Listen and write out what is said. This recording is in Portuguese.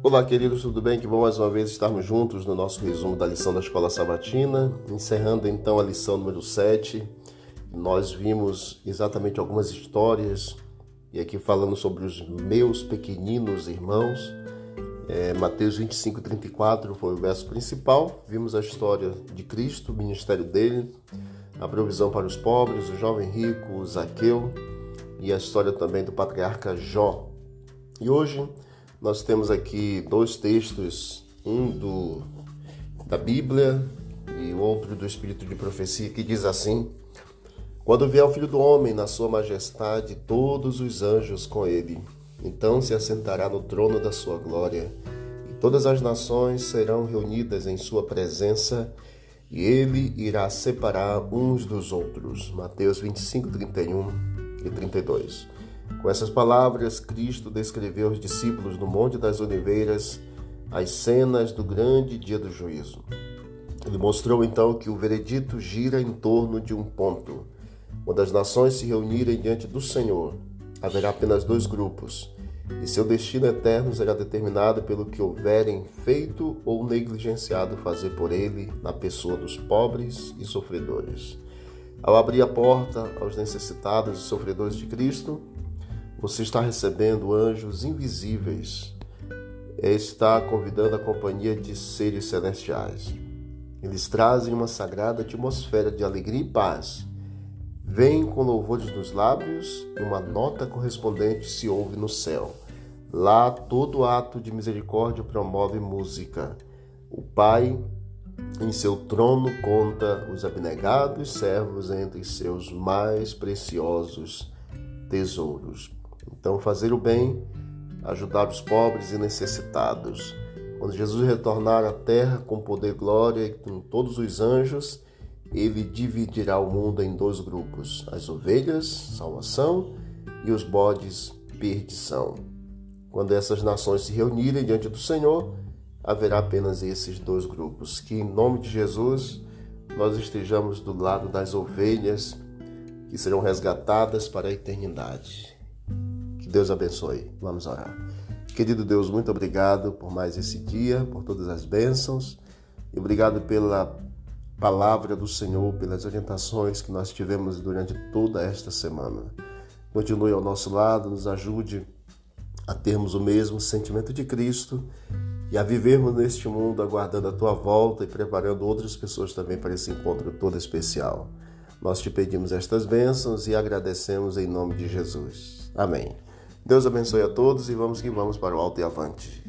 Olá, queridos, tudo bem? Que bom mais uma vez estarmos juntos no nosso resumo da lição da Escola Sabatina. Encerrando então a lição número 7, nós vimos exatamente algumas histórias, e aqui falando sobre os meus pequeninos irmãos. É, Mateus 25, 34 foi o verso principal. Vimos a história de Cristo, o ministério dele, a provisão para os pobres, o jovem rico, o Zaqueu e a história também do patriarca Jó. E hoje nós temos aqui dois textos, um do da Bíblia e o outro do Espírito de Profecia, que diz assim: Quando vier o Filho do Homem na sua majestade, todos os anjos com ele, então se assentará no trono da sua glória, e todas as nações serão reunidas em sua presença, e ele irá separar uns dos outros. Mateus 25, 31 e 32. Com essas palavras, Cristo descreveu aos discípulos no Monte das Oliveiras as cenas do grande dia do juízo. Ele mostrou então que o veredito gira em torno de um ponto. Quando as nações se reunirem diante do Senhor, haverá apenas dois grupos, e seu destino eterno será determinado pelo que houverem feito ou negligenciado fazer por ele na pessoa dos pobres e sofredores. Ao abrir a porta aos necessitados e sofredores de Cristo, você está recebendo anjos invisíveis. Está convidando a companhia de seres celestiais. Eles trazem uma sagrada atmosfera de alegria e paz. Vêm com louvores nos lábios e uma nota correspondente se ouve no céu. Lá todo ato de misericórdia promove música. O Pai, em seu trono, conta os abnegados servos entre seus mais preciosos tesouros. Então, fazer o bem, ajudar os pobres e necessitados. Quando Jesus retornar à terra com poder, glória e com todos os anjos, ele dividirá o mundo em dois grupos: as ovelhas, salvação, e os bodes, perdição. Quando essas nações se reunirem diante do Senhor, haverá apenas esses dois grupos. Que em nome de Jesus nós estejamos do lado das ovelhas que serão resgatadas para a eternidade. Deus abençoe. Vamos orar. Querido Deus, muito obrigado por mais esse dia, por todas as bênçãos e obrigado pela palavra do Senhor, pelas orientações que nós tivemos durante toda esta semana. Continue ao nosso lado, nos ajude a termos o mesmo sentimento de Cristo e a vivermos neste mundo aguardando a tua volta e preparando outras pessoas também para esse encontro todo especial. Nós te pedimos estas bênçãos e agradecemos em nome de Jesus. Amém. Deus abençoe a todos e vamos que vamos para o alto e avante.